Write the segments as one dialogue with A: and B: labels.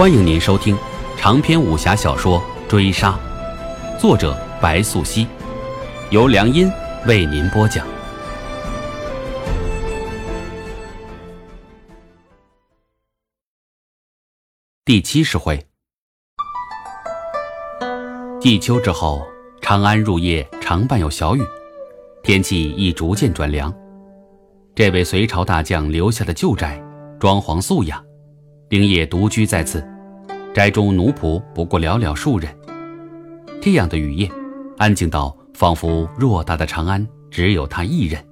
A: 欢迎您收听长篇武侠小说《追杀》，作者白素熙，由良音为您播讲。第七十回，季秋之后，长安入夜常伴有小雨，天气亦逐渐转凉。这位隋朝大将留下的旧宅，装潢素雅。灵业独居在此，宅中奴仆不过寥寥数人。这样的雨夜，安静到仿佛偌大的长安只有他一人。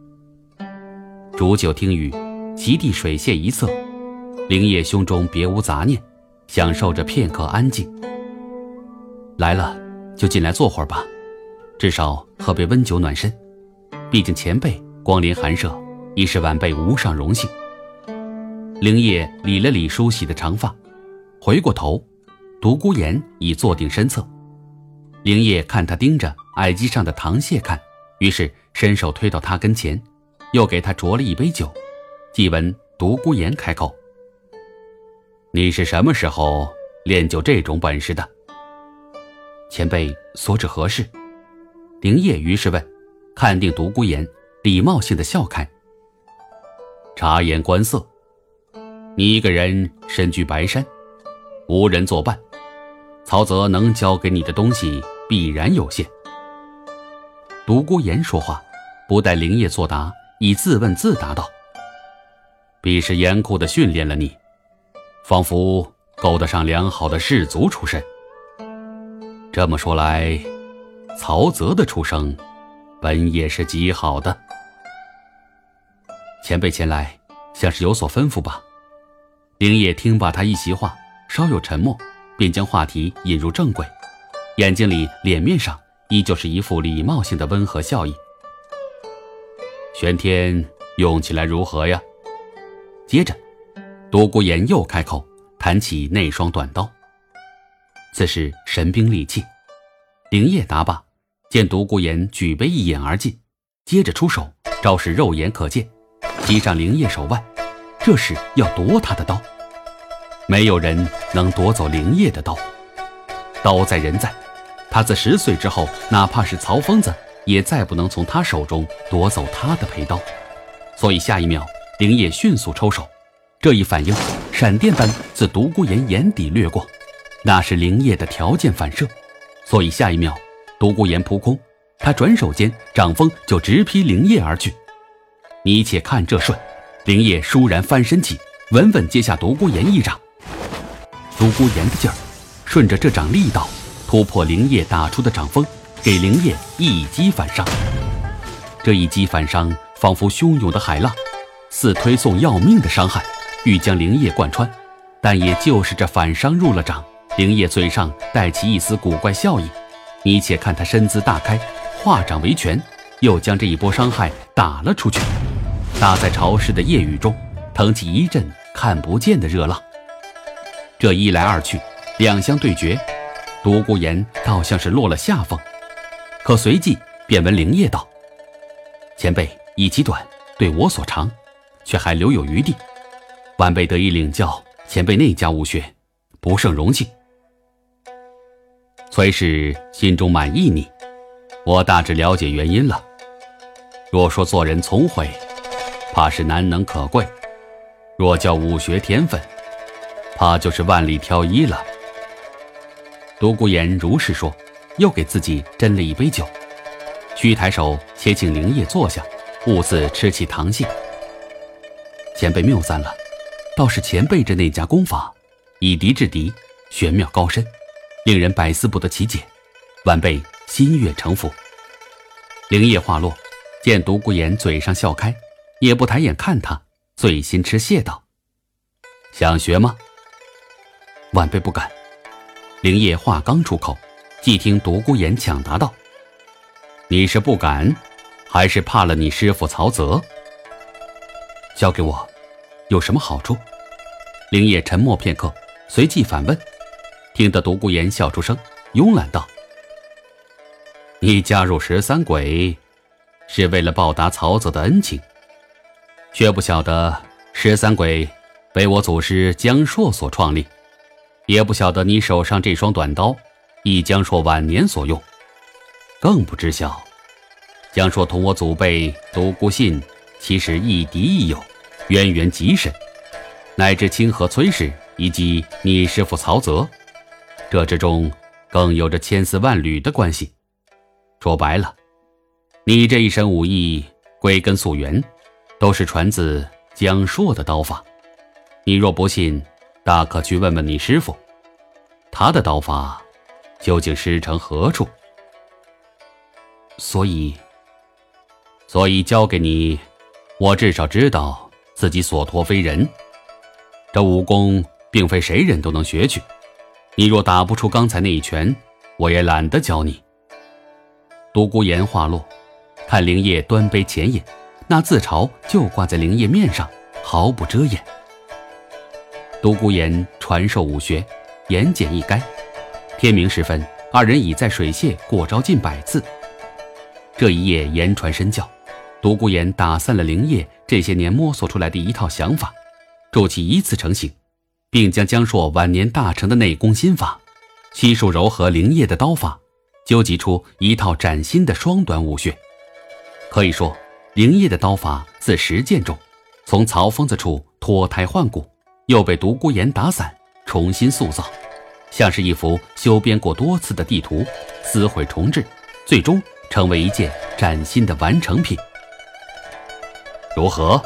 A: 煮酒听雨，席地水榭一侧，灵夜胸中别无杂念，享受着片刻安静。来了，就进来坐会儿吧，至少喝杯温酒暖身。毕竟前辈光临寒舍，已是晚辈无上荣幸。灵业理了理梳洗的长发，回过头，独孤岩已坐定身侧。灵业看他盯着矮机上的糖蟹看，于是伸手推到他跟前，又给他酌了一杯酒。即闻独孤岩开口：“你是什么时候练就这种本事的？”前辈所指何事？灵业于是问，看定独孤岩，礼貌性的笑开：“察言观色。”你一个人身居白山，无人作伴，曹泽能教给你的东西必然有限。独孤岩说话，不待灵业作答，已自问自答道：“必是严酷的训练了你，仿佛够得上良好的士族出身。这么说来，曹泽的出生，本也是极好的。前辈前来，像是有所吩咐吧？”灵业听罢他一席话，稍有沉默，便将话题引入正轨，眼睛里、脸面上依旧是一副礼貌性的温和笑意。玄天用起来如何呀？接着，独孤岩又开口谈起那双短刀。此时神兵利器，灵业答罢，见独孤岩举杯一饮而尽，接着出手，招式肉眼可见，击上灵业手腕。这是要夺他的刀，没有人能夺走灵业的刀。刀在人在，他自十岁之后，哪怕是曹疯子，也再不能从他手中夺走他的佩刀。所以下一秒，灵业迅速抽手，这一反应闪电般自独孤岩眼底掠过，那是灵业的条件反射。所以下一秒，独孤岩扑空，他转手间掌风就直劈灵业而去。你且看这瞬。灵叶倏然翻身起，稳稳接下独孤岩一掌。独孤岩的劲儿，顺着这掌力道，突破灵叶打出的掌风，给灵叶一击反伤。这一击反伤，仿佛汹涌的海浪，似推送要命的伤害，欲将灵叶贯穿。但也就是这反伤入了掌，灵叶嘴上带起一丝古怪笑意。你且看他身姿大开，化掌为拳，又将这一波伤害打了出去。打在潮湿的夜雨中，腾起一阵看不见的热浪。这一来二去，两相对决，独孤岩倒像是落了下风。可随即便闻灵业道：“前辈以其短对我所长，却还留有余地。晚辈得以领教前辈那家武学，不胜荣幸。崔氏心中满意你，我大致了解原因了。若说做人聪慧。”怕是难能可贵，若叫武学天分，怕就是万里挑一了。独孤岩如是说，又给自己斟了一杯酒，虚抬手且请灵业坐下，兀自吃起糖蟹。前辈谬赞了，倒是前辈这那家功法，以敌制敌，玄妙高深，令人百思不得其解。晚辈心悦诚服。灵业话落，见独孤岩嘴上笑开。也不抬眼看他，醉心吃蟹道：“想学吗？”晚辈不敢。灵业话刚出口，即听独孤岩抢答道：“你是不敢，还是怕了你师傅曹泽？交给我，有什么好处？”灵业沉默片刻，随即反问。听得独孤岩笑出声，慵懒道：“你加入十三鬼，是为了报答曹泽的恩情？”却不晓得十三鬼为我祖师江硕所创立，也不晓得你手上这双短刀，亦将硕晚年所用，更不知晓，江硕同我祖辈独孤信其实亦敌亦友，渊源极深，乃至清河崔氏以及你师父曹泽，这之中更有着千丝万缕的关系。说白了，你这一身武艺归根溯源，都是传自江朔的刀法。你若不信，大可去问问你师傅，他的刀法究竟师承何处？所以，所以交给你，我至少知道自己所托非人。这武功并非谁人都能学去。你若打不出刚才那一拳，我也懒得教你。独孤言话落，看灵叶端杯浅饮，那自嘲就挂在灵叶面上，毫不遮掩。独孤岩传授武学，言简意赅。天明时分，二人已在水榭过招近百次。这一夜言传身教，独孤岩打散了灵叶这些年摸索出来的一套想法，助其一次成型，并将江硕晚年大成的内功心法，悉数糅合灵叶的刀法，纠集出一套崭新的双短武学。可以说，灵叶的刀法自实践中，从曹疯子处脱胎换骨。又被独孤岩打散，重新塑造，像是一幅修编过多次的地图，撕毁重置，最终成为一件崭新的完成品。如何？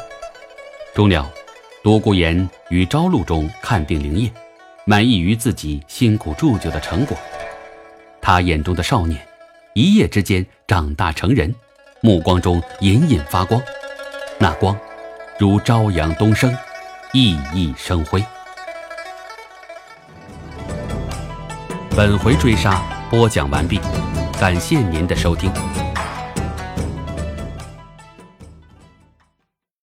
A: 终了，独孤岩于朝露中看定灵叶，满意于自己辛苦铸就的成果。他眼中的少年，一夜之间长大成人，目光中隐隐发光，那光，如朝阳东升。熠熠生辉。本回追杀播讲完毕，感谢您的收听。